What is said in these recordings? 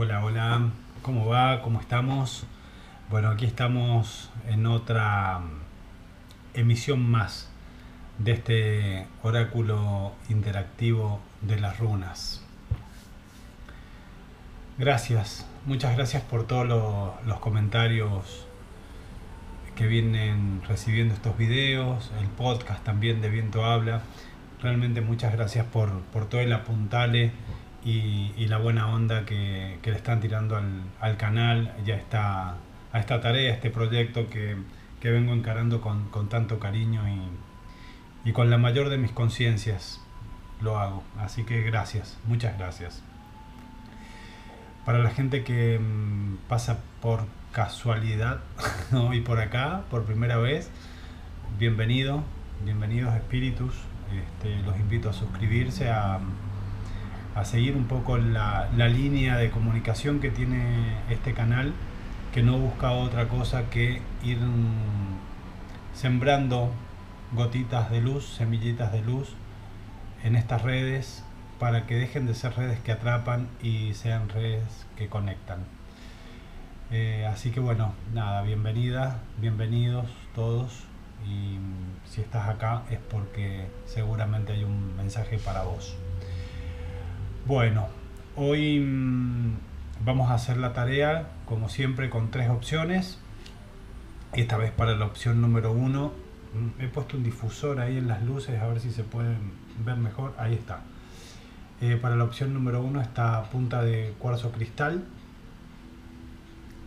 Hola, hola, ¿cómo va? ¿Cómo estamos? Bueno, aquí estamos en otra emisión más de este oráculo interactivo de las runas. Gracias, muchas gracias por todos los, comentarios que vienen recibiendo estos videos, el podcast también de Viento Habla. Realmente muchas gracias por, todo el apuntale y, la buena onda que, le están tirando al, canal, ya está a esta tarea, a este proyecto que, vengo encarando con, tanto cariño y, y con la mayor de mis conciencias lo hago. Así que gracias, muchas gracias. Para la gente que mm, pasa por casualidad y por acá, por primera vez, bienvenido, bienvenidos espíritus. Este, los invito a suscribirse, a, a seguir un poco la, la, línea de comunicación que tiene este canal, que no busca otra cosa que ir sembrando gotitas de luz, semillitas de luz en estas redes para que dejen de ser redes que atrapan y sean redes que conectan. Eh, así que bueno, nada, bienvenida, bienvenidos todos y si estás acá es porque seguramente hay un mensaje para vos. Bueno, hoy mm, vamos a hacer la tarea como siempre con tres opciones. Esta vez para la opción número uno mm, he puesto un difusor ahí en las luces a ver si se pueden ver mejor. Ahí está. Eh, para la opción número uno está punta de cuarzo cristal.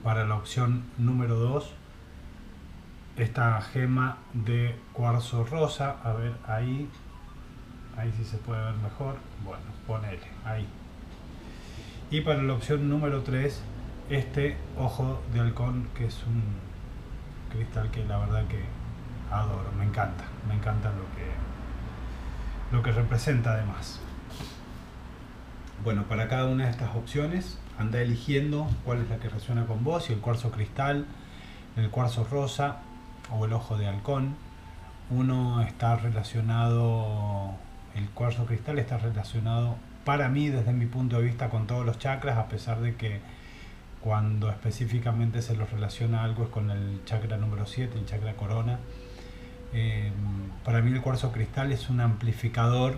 Para la opción número 2 esta gema de cuarzo rosa. A ver, ahí. Ahí sí se puede ver mejor. Bueno, ponele, ahí. Y para la opción número 3, este ojo de halcón, que es un cristal que la verdad que adoro, me encanta. Me encanta lo que, lo que representa además. Bueno, para cada una de estas opciones anda eligiendo cuál es la que resuena con vos, si el cuarzo cristal, el cuarzo rosa o el ojo de halcón. Uno está relacionado, el cuarzo cristal está relacionado para mí desde mi punto de vista con todos los chakras, a pesar de que cuando específicamente se los relaciona algo es con el chakra número 7, el chakra corona. Eh, para mí el cuarzo cristal es un amplificador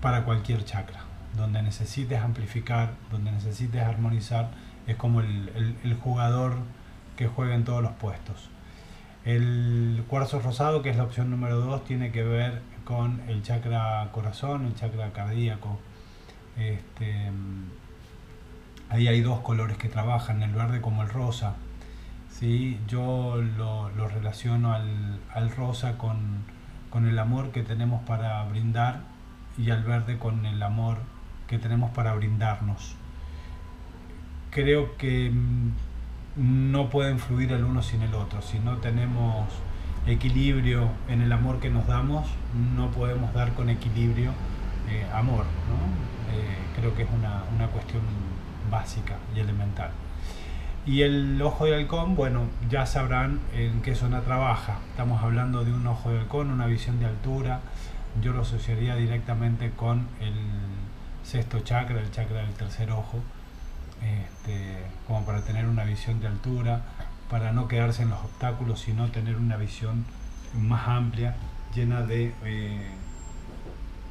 para cualquier chakra. Donde necesites amplificar, donde necesites armonizar, es como el, jugador que juega en todos los puestos. El cuarzo rosado, que es la opción número 2, tiene que ver con el chakra corazón, el chakra cardíaco. Este, ahí hay dos colores que trabajan, el verde como el rosa. ¿sí? Yo lo, relaciono al, al rosa con, con, el amor que tenemos para brindar y al verde con el amor que tenemos para brindarnos. Creo que mm, no pueden fluir el uno sin el otro. Si no tenemos equilibrio en el amor que nos damos, no podemos dar con equilibrio eh, amor. Eh, creo que es una, una cuestión básica y elemental. Y el ojo de halcón, bueno, ya sabrán en qué zona trabaja. Estamos hablando de un ojo de halcón, una visión de altura, yo lo asociaría directamente con el sexto chakra, el chakra del tercer ojo, este, como para tener una visión de altura, para no quedarse en los obstáculos, sino tener una visión más amplia, llena de eh,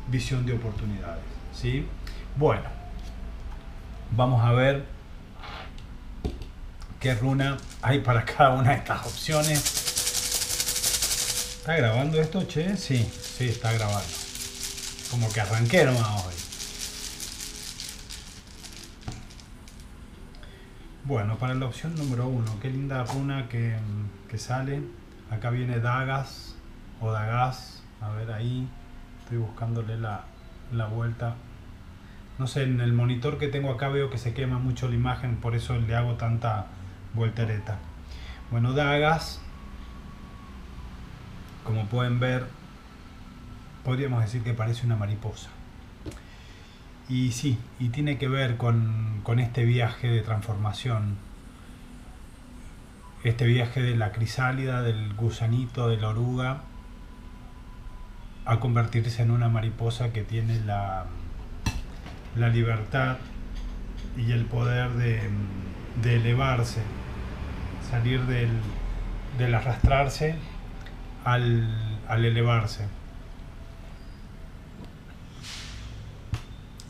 visión de oportunidades. ¿sí? Bueno, vamos a ver qué runa hay para cada una de estas opciones. ¿Está grabando esto, che? Sí, Sí, está grabando. Como que arranqué nomás hoy. Bueno, para la opción número uno, qué linda runa que, sale. Acá viene Dagas o Dagas. A ver ahí. Estoy buscándole la, la vuelta. No sé, en el monitor que tengo acá veo que se quema mucho la imagen, por eso le hago tanta voltereta. Bueno, Dagas, como pueden ver, podríamos decir que parece una mariposa. Y sí, y tiene que ver con, este viaje de transformación, este viaje de la crisálida, del gusanito, de la oruga, a convertirse en una mariposa que tiene la, la libertad y el poder de, de elevarse, salir del, del arrastrarse al, al elevarse.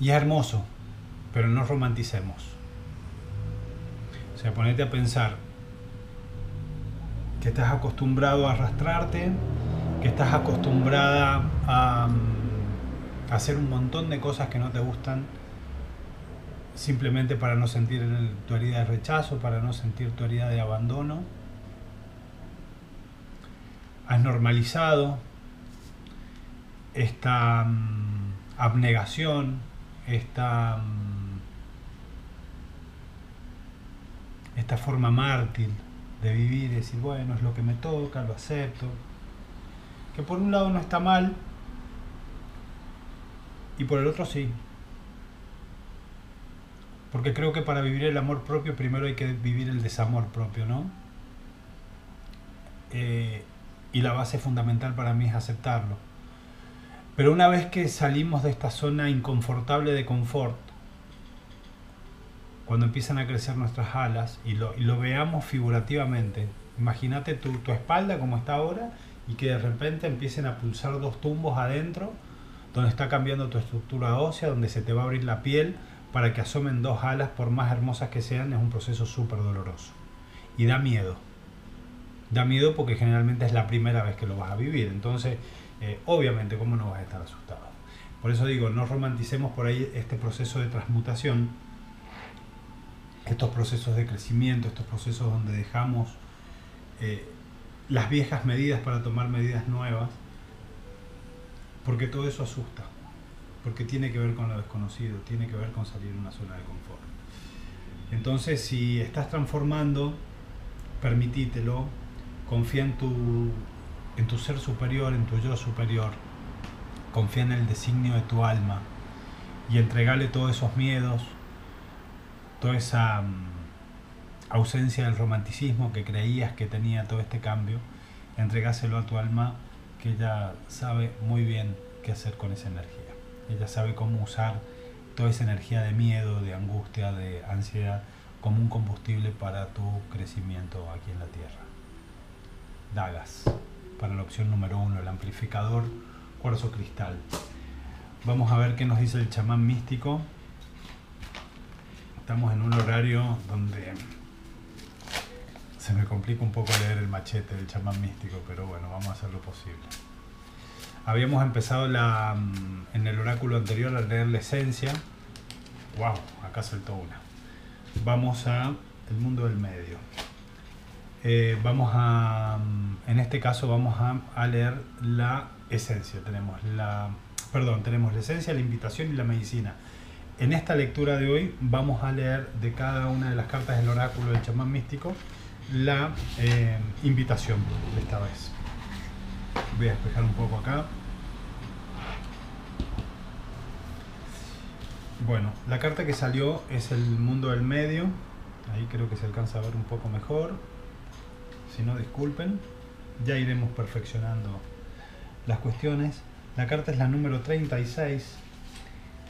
Y es hermoso, pero no romanticemos. O sea, ponete a pensar que estás acostumbrado a arrastrarte, que estás acostumbrada a, a hacer un montón de cosas que no te gustan simplemente para no sentir tu herida de rechazo, para no sentir tu herida de abandono. Has normalizado esta mm, abnegación, esta, mm, esta forma mártir de vivir decir, bueno, es lo que me toca, lo acepto. Que por un lado no está mal y por el otro sí. Porque creo que para vivir el amor propio primero hay que vivir el desamor propio, ¿no? Eh, y la base fundamental para mí es aceptarlo. Pero una vez que salimos de esta zona inconfortable de confort, cuando empiezan a crecer nuestras alas y lo, veamos figurativamente, imagínate tu, tu espalda como está ahora y que de repente empiecen a pulsar dos tumbos adentro, donde está cambiando tu estructura ósea, donde se te va a abrir la piel, para que asomen dos alas, por más hermosas que sean, es un proceso súper doloroso. Y da miedo. Da miedo porque generalmente es la primera vez que lo vas a vivir. Entonces, eh, obviamente, ¿cómo no vas a estar asustado? Por eso digo, no romanticemos por ahí este proceso de transmutación, estos procesos de crecimiento, estos procesos donde dejamos eh, las viejas medidas para tomar medidas nuevas, porque todo eso asusta porque tiene que ver con lo desconocido, tiene que ver con salir de una zona de confort. Entonces, si estás transformando, permitítelo, confía en tu, en tu ser superior, en tu yo superior, confía en el designio de tu alma y entregale todos esos miedos, toda esa mm, ausencia del romanticismo que creías que tenía todo este cambio, entregáselo a tu alma que ella sabe muy bien qué hacer con esa energía. Ella sabe cómo usar toda esa energía de miedo, de angustia, de ansiedad como un combustible para tu crecimiento aquí en la Tierra. Dagas, para la opción número uno, el amplificador cuarzo cristal. Vamos a ver qué nos dice el chamán místico. Estamos en un horario donde se me complica un poco leer el machete del chamán místico, pero bueno, vamos a hacer lo posible. Habíamos empezado la, mm, en el oráculo anterior a leer la esencia. ¡Wow! Acá saltó una. Vamos a el mundo del medio. Eh, vamos a, mm, en este caso vamos a, leer la esencia. Tenemos la, perdón, tenemos la esencia, la invitación y la medicina. En esta lectura de hoy vamos a leer de cada una de las cartas del oráculo del chamán místico la eh, invitación de esta vez. Voy a despejar un poco acá. Bueno, la carta que salió es el mundo del medio. Ahí creo que se alcanza a ver un poco mejor. Si no, disculpen. Ya iremos perfeccionando las cuestiones. La carta es la número 36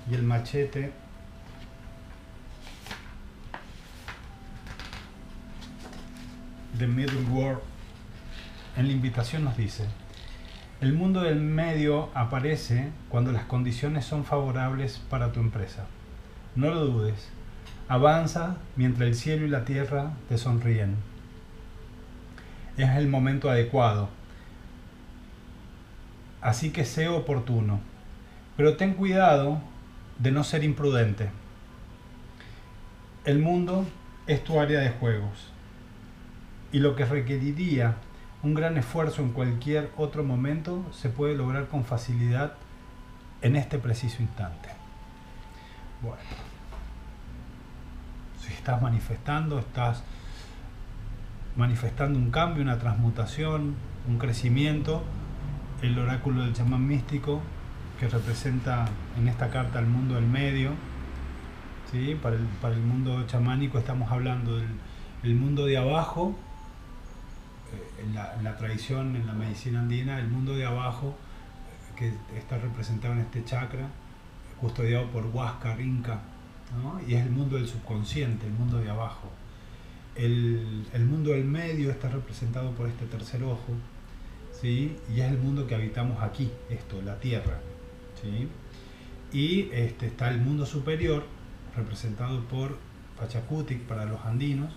y el machete de Middle World en la invitación nos dice el mundo del medio aparece cuando las condiciones son favorables para tu empresa. No lo dudes. Avanza mientras el cielo y la tierra te sonríen. Es el momento adecuado. Así que sé oportuno. Pero ten cuidado de no ser imprudente. El mundo es tu área de juegos. Y lo que requeriría un gran esfuerzo en cualquier otro momento se puede lograr con facilidad en este preciso instante. Bueno, si estás manifestando, estás manifestando un cambio, una transmutación, un crecimiento, el oráculo del chamán místico que representa en esta carta el mundo del medio, ¿sí? para, el, para el mundo chamánico estamos hablando del mundo de abajo, en la, tradición, en la medicina andina, el mundo de abajo, que está representado en este chakra, custodiado por Huáscar, Inca, ¿no? y es el mundo del subconsciente, el mundo de abajo. El, el, mundo del medio está representado por este tercer ojo, ¿sí? y es el mundo que habitamos aquí, esto, la Tierra. ¿sí? Y este, está el mundo superior, representado por Pachacutic para los andinos,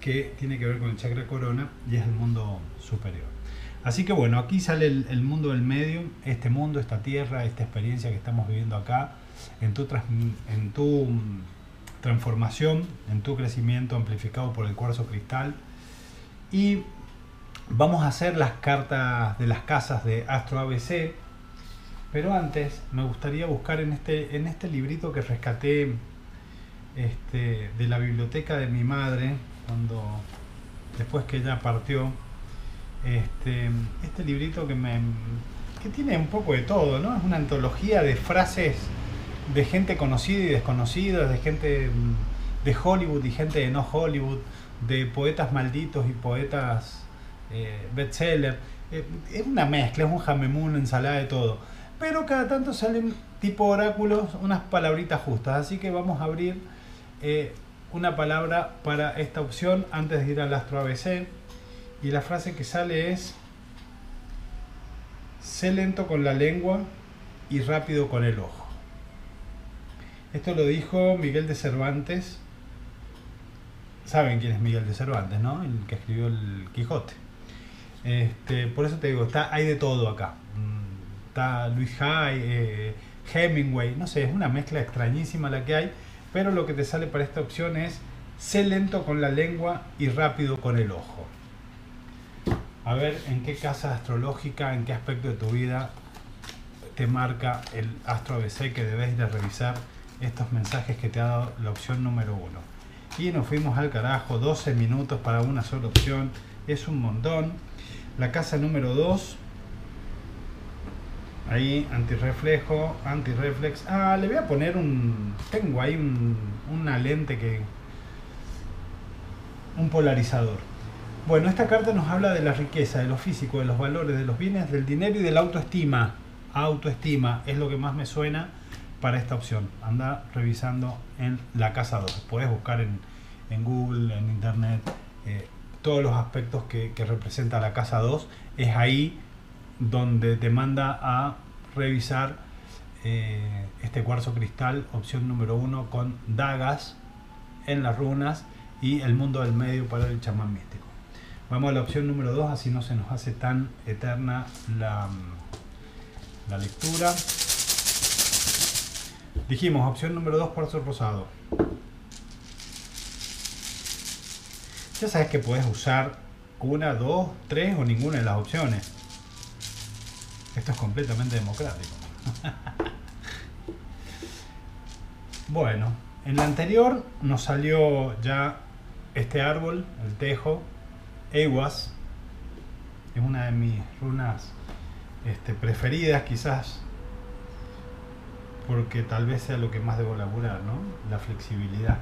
que tiene que ver con el chakra corona y es el mundo superior. Así que bueno, aquí sale el, mundo del medio, este mundo, esta tierra, esta experiencia que estamos viviendo acá, en tu, en tu transformación, en tu crecimiento amplificado por el cuarzo cristal. Y vamos a hacer las cartas de las casas de Astro ABC, pero antes me gustaría buscar en este, en este librito que rescaté este, de la biblioteca de mi madre, cuando después que ella partió, este, este librito que me que tiene un poco de todo, ¿no? Es una antología de frases de gente conocida y desconocida, de gente de Hollywood y gente de no Hollywood, de poetas malditos y poetas eh, bestseller. Eh, es una mezcla, es un jamemún, una ensalada de todo. Pero cada tanto salen tipo oráculos unas palabritas justas. Así que vamos a abrir eh, una palabra para esta opción antes de ir al astro ABC. Y la frase que sale es, sé lento con la lengua y rápido con el ojo. Esto lo dijo Miguel de Cervantes. Saben quién es Miguel de Cervantes, ¿no? El que escribió el Quijote. Este, por eso te digo, está, hay de todo acá. Mm, está Luis Hay, eh, Hemingway, no sé, es una mezcla extrañísima la que hay pero lo que te sale para esta opción es sé lento con la lengua y rápido con el ojo. A ver en qué casa astrológica, en qué aspecto de tu vida te marca el astro ABC que debes de revisar estos mensajes que te ha dado la opción número uno. Y nos fuimos al carajo, 12 minutos para una sola opción, es un montón. La casa número 2 Ahí, antirreflejo, antirreflex. Ah, le voy a poner un... Tengo ahí un, una lente que... Un polarizador. Bueno, esta carta nos habla de la riqueza, de lo físico, de los valores, de los bienes, del dinero y de la autoestima. Autoestima es lo que más me suena para esta opción. Anda revisando en la casa 2. Puedes buscar en, en Google, en Internet, eh, todos los aspectos que, representa la casa 2. Es ahí donde te manda a revisar eh, este cuarzo cristal, opción número uno, con dagas en las runas y el mundo del medio para el chamán místico. Vamos a la opción número 2, así no se nos hace tan eterna la, la lectura. Dijimos, opción número 2, cuarzo rosado. Ya sabes que puedes usar una, dos, tres o ninguna de las opciones. Esto es completamente democrático. bueno, en la anterior nos salió ya este árbol, el tejo, Ewas. Es una de mis runas este, preferidas quizás porque tal vez sea lo que más debo laburar, ¿no? La flexibilidad.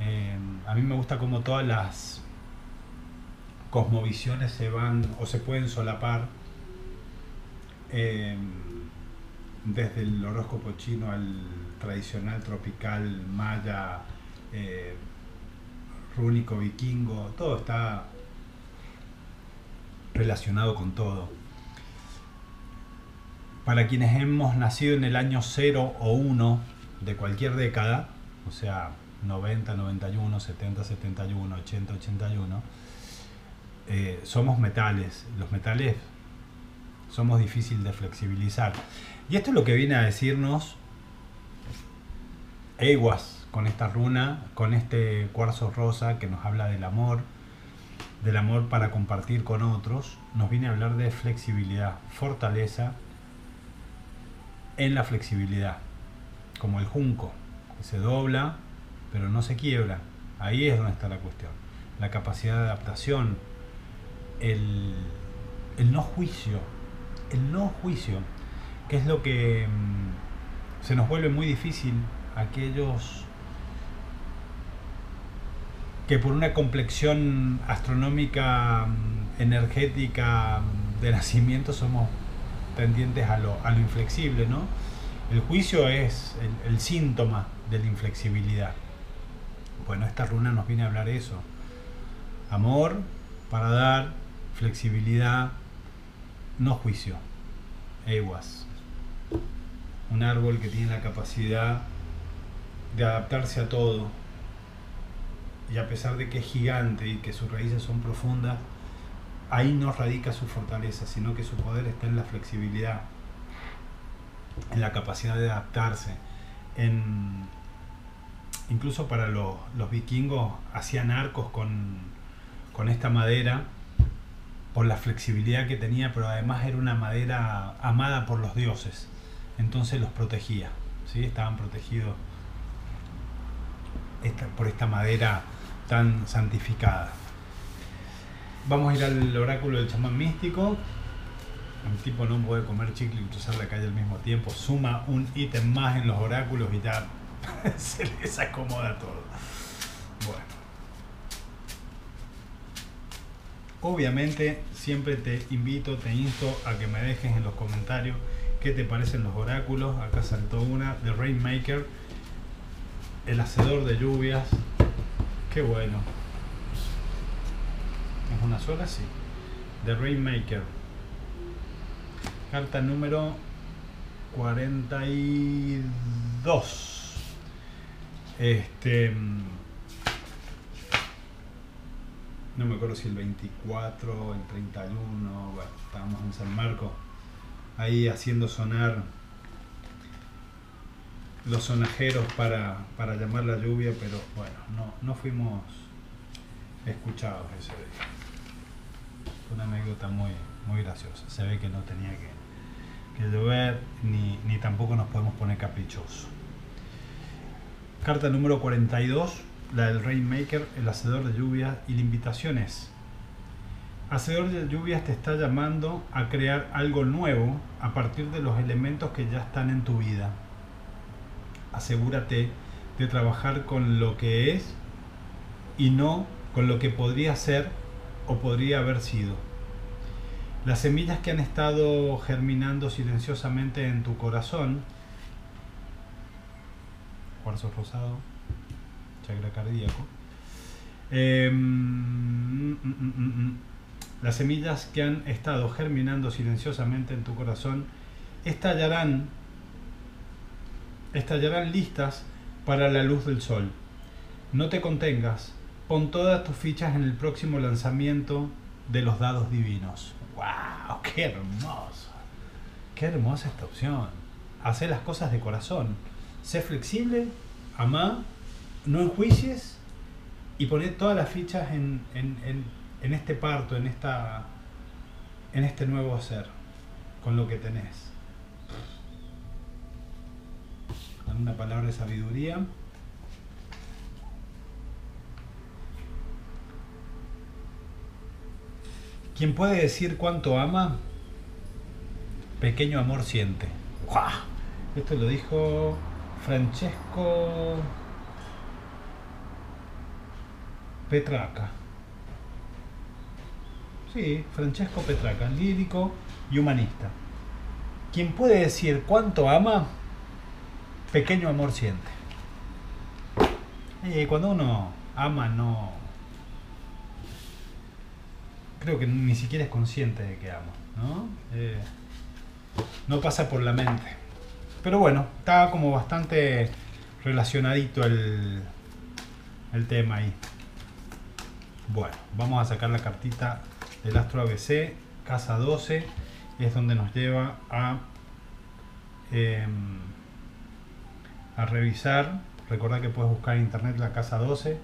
Eh, a mí me gusta como todas las cosmovisiones se van o se pueden solapar Em, desde el horóscopo chino al tradicional tropical maya, eh, rúnico vikingo, todo está relacionado con todo. Para quienes hemos nacido en el año 0 o 1 de cualquier década, o sea, 90, 91, 70, 71, 80, 81, somos metales. Los metales somos difíciles de flexibilizar. Y esto es lo que viene a decirnos Ewas con esta runa, con este cuarzo rosa que nos habla del amor, del amor para compartir con otros, nos viene a hablar de flexibilidad, fortaleza en la flexibilidad, como el junco, que se dobla pero no se quiebra. Ahí es donde está la cuestión. La capacidad de adaptación, el, el no juicio, el no juicio, que es lo que mm, se nos vuelve muy difícil aquellos que por una complexión astronómica, mm, energética mm, de nacimiento somos tendientes a lo, inflexible, ¿no? El juicio es el, síntoma de la inflexibilidad. Bueno, esta runa nos viene a hablar eso. Amor para dar, flexibilidad, no juicio. Ewas. Un árbol que tiene la capacidad de adaptarse a todo. Y a pesar de que es gigante y que sus raíces son profundas, ahí no radica su fortaleza, sino que su poder está en la flexibilidad, en la capacidad de adaptarse, incluso para los, vikingos hacían arcos con, esta madera por la flexibilidad que tenía, pero además era una madera amada por los dioses, entonces los protegía, estaban protegidos por esta madera tan santificada. Vamos a ir al oráculo del chamán místico. Un tipo no puede comer chicle y cruzar la calle al mismo tiempo. Suma un ítem más en los oráculos y ya se les acomoda todo. Bueno. Obviamente siempre te invito, te insto a que me dejes en los comentarios qué te parecen los oráculos. Acá saltó una de Rainmaker, el hacedor de lluvias. Qué bueno. ¿Es una sola? Sí. The Rainmaker. Carta número 42. Este. Mm, no me acuerdo si el 24, el 31. Bueno, estábamos en San Marcos. Ahí haciendo sonar los sonajeros para, para llamar la lluvia, pero bueno, no, no fuimos escuchados ese día una anécdota muy, muy graciosa. Se ve que no tenía que, que llover ni, ni tampoco nos podemos poner caprichosos. Carta número 42, la del Rainmaker, el hacedor de lluvias y la invitación es, hacedor de lluvias te está llamando a crear algo nuevo a partir de los elementos que ya están en tu vida. Asegúrate de trabajar con lo que es y no con lo que podría ser o podría haber sido. Las semillas que han estado germinando silenciosamente en tu corazón, cuarzo rosado, chakra cardíaco, mm, las semillas que han estado germinando silenciosamente en tu corazón estallarán, estallarán listas para la luz del sol. No te contengas, Pon todas tus fichas en el próximo lanzamiento de los dados divinos. ¡Wow! ¡Qué hermoso! ¡Qué hermosa esta opción! Hacer las cosas de corazón. Sé flexible, ama, no enjuicies y poner todas las fichas en, en, este parto, en, esta, en este nuevo ser, con lo que tenés. Una palabra de sabiduría. Quien puede decir cuánto ama, pequeño amor siente. Esto lo dijo Francesco Petraca. Sí, Francesco Petraca, lírico y humanista. Quien puede decir cuánto ama, pequeño amor siente. Y cuando uno ama no, creo que ni siquiera es consciente de que amo, ¿no? Eh, no pasa por la mente. Pero bueno, está como bastante relacionadito el, el tema ahí. Bueno, vamos a sacar la cartita del Astro ABC, casa 12, es donde nos lleva a, em, a revisar. Recordad que puedes buscar en internet la casa 12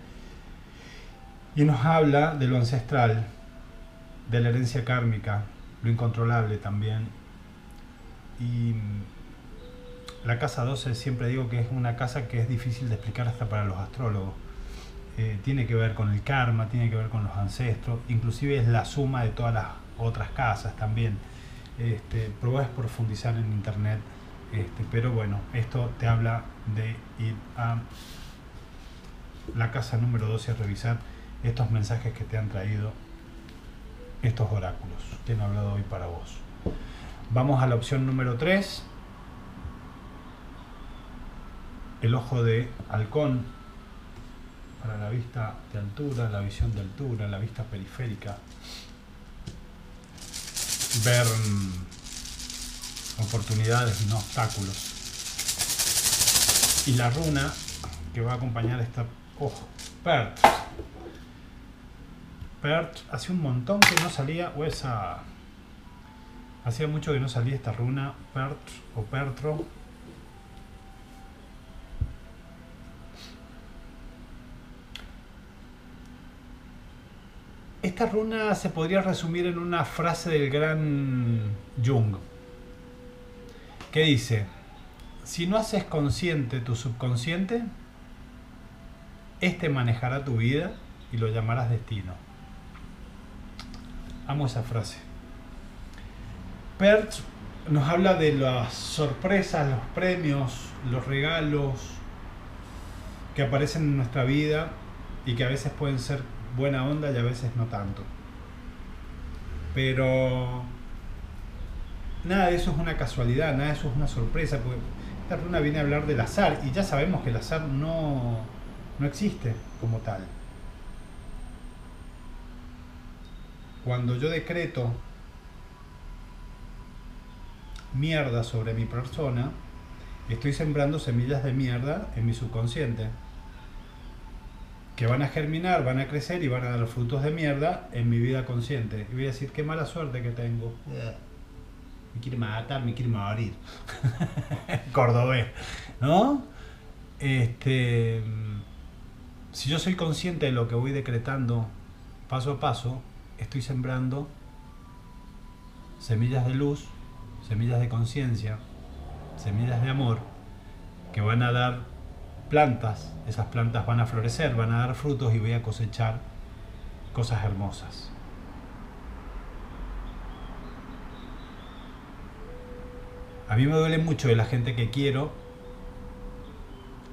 y nos habla de lo ancestral, de la herencia kármica, lo incontrolable también. Y la casa 12 siempre digo que es una casa que es difícil de explicar hasta para los astrólogos. Eh, tiene que ver con el karma, tiene que ver con los ancestros, inclusive es la suma de todas las otras casas también. Este, probás profundizar en internet, este, pero bueno, esto te habla de ir a la casa número 12 a revisar estos mensajes que te han traído estos oráculos que han hablado hoy para vos. Vamos a la opción número 3. el ojo de halcón para la vista de altura, la visión de altura, la vista periférica, ver mm, oportunidades no obstáculos. Y la runa que va a acompañar esta ojo. Pert, hace un montón que no salía, o esa. Hacía mucho que no salía esta runa, Pert o Pertro. Esta runa se podría resumir en una frase del gran Jung, que dice, si no haces consciente tu subconsciente, este manejará tu vida y lo llamarás destino. Amo esa frase. Perch nos habla de las sorpresas, los premios, los regalos que aparecen en nuestra vida y que a veces pueden ser buena onda y a veces no tanto. Pero nada de eso es una casualidad, nada de eso es una sorpresa, porque esta runa viene a hablar del azar y ya sabemos que el azar no, no existe como tal. Cuando yo decreto mierda sobre mi persona, estoy sembrando semillas de mierda en mi subconsciente que van a germinar, van a crecer y van a dar frutos de mierda en mi vida consciente. Y voy a decir, qué mala suerte que tengo. Me quiere matar, me quiere morir. Cordobés, ¿no? Este, si yo soy consciente de lo que voy decretando paso a paso, estoy sembrando semillas de luz, semillas de conciencia, semillas de amor, que van a dar plantas, esas plantas van a florecer, van a dar frutos y voy a cosechar cosas hermosas. A mí me duele mucho de la gente que quiero,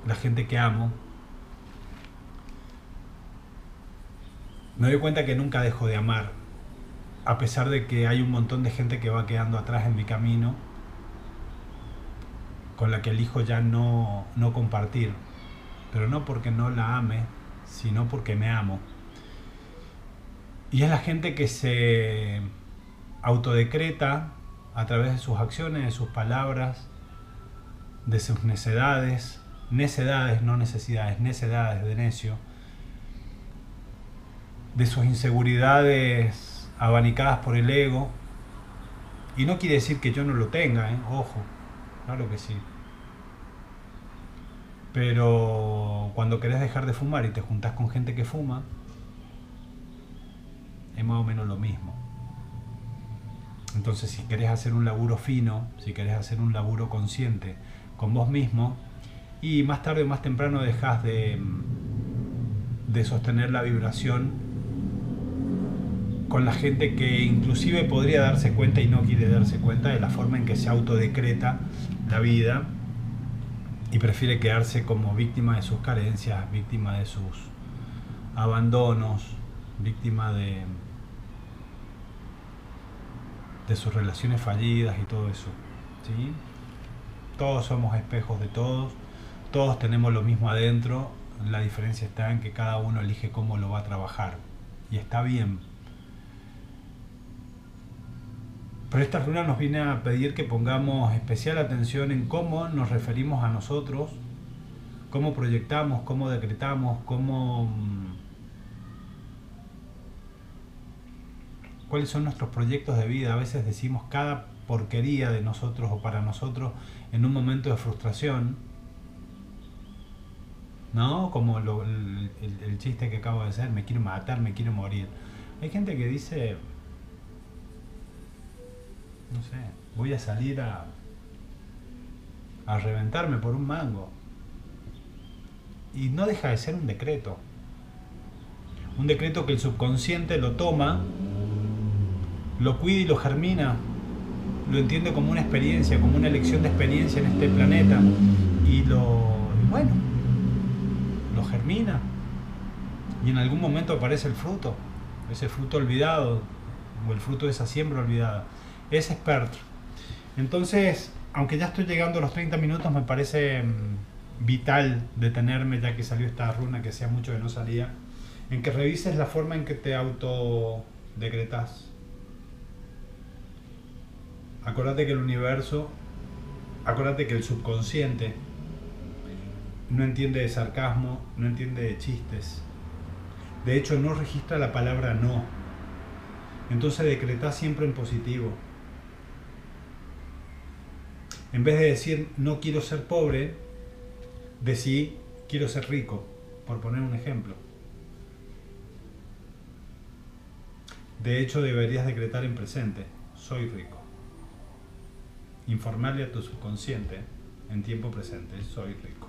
la gente que amo. Me doy cuenta que nunca dejo de amar, a pesar de que hay un montón de gente que va quedando atrás en mi camino con la que elijo ya no, no compartir, pero no porque no la ame, sino porque me amo. Y es la gente que se autodecreta a través de sus acciones, de sus palabras, de sus necedades, necedades, no necesidades, necedades de necio, de sus inseguridades abanicadas por el ego. Y no quiere decir que yo no lo tenga, ¿eh? ojo, claro que sí. Pero cuando querés dejar de fumar y te juntás con gente que fuma, es más o menos lo mismo. Entonces, si querés hacer un laburo fino, si querés hacer un laburo consciente con vos mismo, y más tarde o más temprano dejas de, de sostener la vibración con la gente que inclusive podría darse cuenta y no quiere darse cuenta de la forma en que se autodecreta la vida y prefiere quedarse como víctima de sus carencias, víctima de sus abandonos, víctima de, de sus relaciones fallidas y todo eso. ¿sí? Todos somos espejos de todos, todos tenemos lo mismo adentro, la diferencia está en que cada uno elige cómo lo va a trabajar y está bien Pero esta runa nos viene a pedir que pongamos especial atención en cómo nos referimos a nosotros, cómo proyectamos, cómo decretamos, cómo... Mm, cuáles son nuestros proyectos de vida. A veces decimos cada porquería de nosotros o para nosotros en un momento de frustración. ¿No? Como el, el chiste que acabo de hacer, me quiero matar, me quiero morir. Hay gente que dice, no sé, voy a salir a, a reventarme por un mango. Y no deja de ser un decreto. Un decreto que el subconsciente lo toma, lo cuida y lo germina, lo entiende como una experiencia, como una elección de experiencia en este planeta. Y lo, bueno, lo germina. Y en algún momento aparece el fruto, ese fruto olvidado, o el fruto de esa siembra olvidada es experto. Entonces, aunque ya estoy llegando a los 30 minutos, me parece, vital detenerme ya que salió esta runa que hacía mucho que no salía, en que revises la forma en que te autodecretas. Acordate que el universo, acordate que el subconsciente no entiende de sarcasmo, no entiende de chistes. De hecho, no registra la palabra no. Entonces decretás siempre en positivo. En vez de decir no quiero ser pobre, decí quiero ser rico, por poner un ejemplo. De hecho, deberías decretar en presente, soy rico. Informarle a tu subconsciente en tiempo presente, soy rico.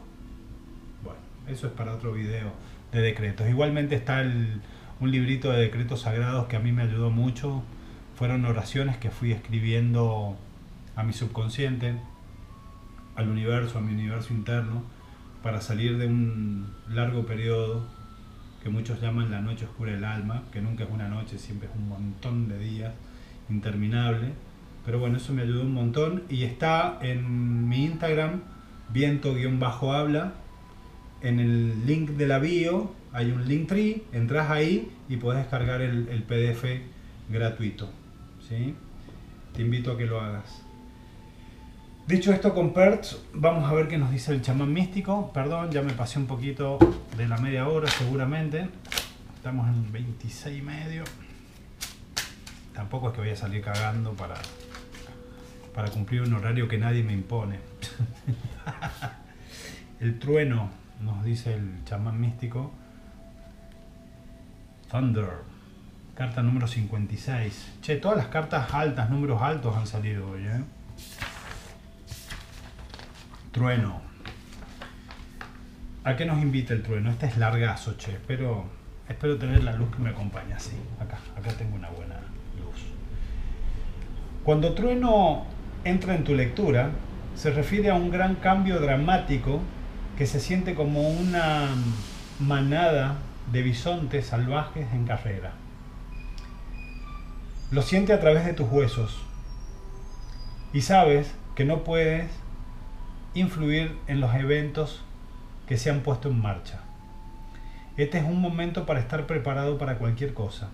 Bueno, eso es para otro video de decretos. Igualmente está un librito de decretos sagrados que a mí me ayudó mucho. Fueron oraciones que fui escribiendo a mi subconsciente al universo, a mi universo interno, para salir de un largo periodo que muchos llaman la noche oscura del alma, que nunca es una noche, siempre es un montón de días, interminable. Pero bueno, eso me ayudó un montón y está en mi Instagram, viento-habla. En el link de la bio hay un link tree, entras ahí y puedes descargar el, el PDF gratuito. ¿sí? Te invito a que lo hagas. Dicho esto con Perts, vamos a ver qué nos dice el chamán místico. Perdón, ya me pasé un poquito de la media hora seguramente. Estamos en 26 y medio. Tampoco es que voy a salir cagando para, para cumplir un horario que nadie me impone. el trueno, nos dice el chamán místico. Thunder, carta número 56. Che, todas las cartas altas, números altos han salido hoy, ¿eh? Trueno. ¿A qué nos invita el trueno? Este es largazo, che. Espero, espero tener la luz que me acompaña. Sí, acá, acá tengo una buena luz. Cuando trueno entra en tu lectura, se refiere a un gran cambio dramático que se siente como una manada de bisontes salvajes en carrera. Lo siente a través de tus huesos y sabes que no puedes influir en los eventos que se han puesto en marcha. Este es un momento para estar preparado para cualquier cosa.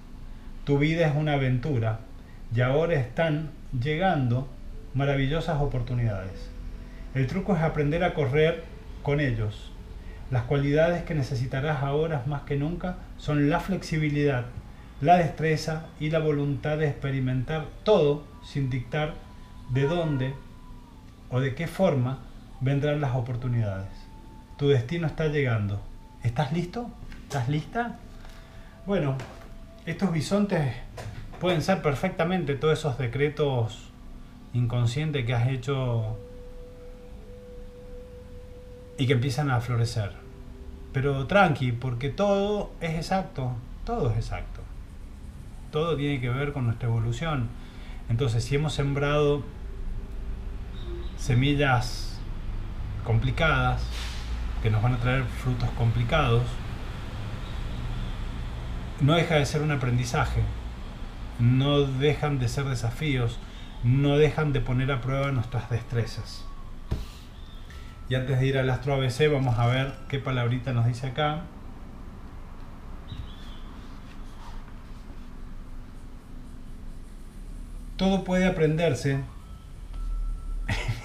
Tu vida es una aventura y ahora están llegando maravillosas oportunidades. El truco es aprender a correr con ellos. Las cualidades que necesitarás ahora más que nunca son la flexibilidad, la destreza y la voluntad de experimentar todo sin dictar de dónde o de qué forma vendrán las oportunidades. Tu destino está llegando. ¿Estás listo? ¿Estás lista? Bueno, estos bisontes pueden ser perfectamente todos esos decretos inconscientes que has hecho y que empiezan a florecer. Pero tranqui, porque todo es exacto, todo es exacto. Todo tiene que ver con nuestra evolución. Entonces, si hemos sembrado semillas complicadas, que nos van a traer frutos complicados, no deja de ser un aprendizaje, no dejan de ser desafíos, no dejan de poner a prueba nuestras destrezas. Y antes de ir al astro ABC vamos a ver qué palabrita nos dice acá. Todo puede aprenderse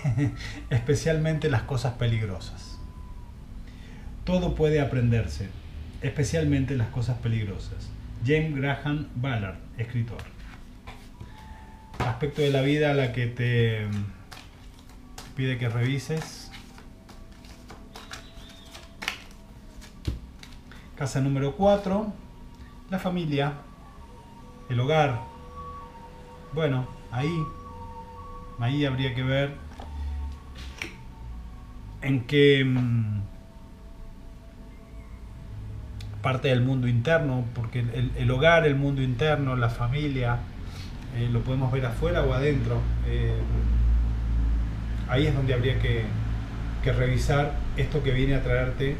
especialmente las cosas peligrosas. Todo puede aprenderse, especialmente las cosas peligrosas. James Graham Ballard, escritor. Aspecto de la vida a la que te pide que revises. Casa número 4, la familia, el hogar. Bueno, ahí, ahí habría que ver en que mm, parte del mundo interno, porque el, hogar, el mundo interno, la familia, eh, lo podemos ver afuera o adentro. Eh, ahí es donde habría que, que, revisar esto que viene a traerte,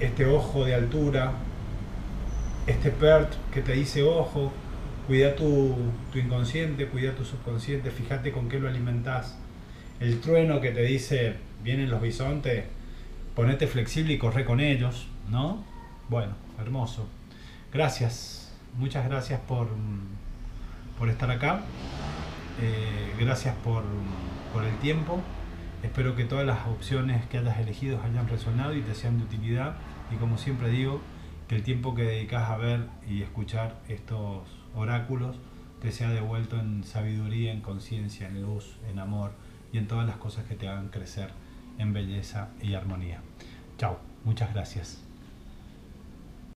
este ojo de altura, este PERT que te dice ojo, cuida tu, tu inconsciente, cuida tu subconsciente, fíjate con qué lo alimentas. El trueno que te dice vienen los bisontes, ponete flexible y corre con ellos, ¿no? Bueno, hermoso. Gracias, muchas gracias por, por estar acá. Eh, gracias por, por el tiempo. Espero que todas las opciones que hayas elegido hayan resonado y te sean de utilidad. Y como siempre digo, que el tiempo que dedicas a ver y escuchar estos oráculos te sea devuelto en sabiduría, en conciencia, en luz, en amor y en todas las cosas que te hagan crecer en belleza y armonía. Chao, muchas gracias.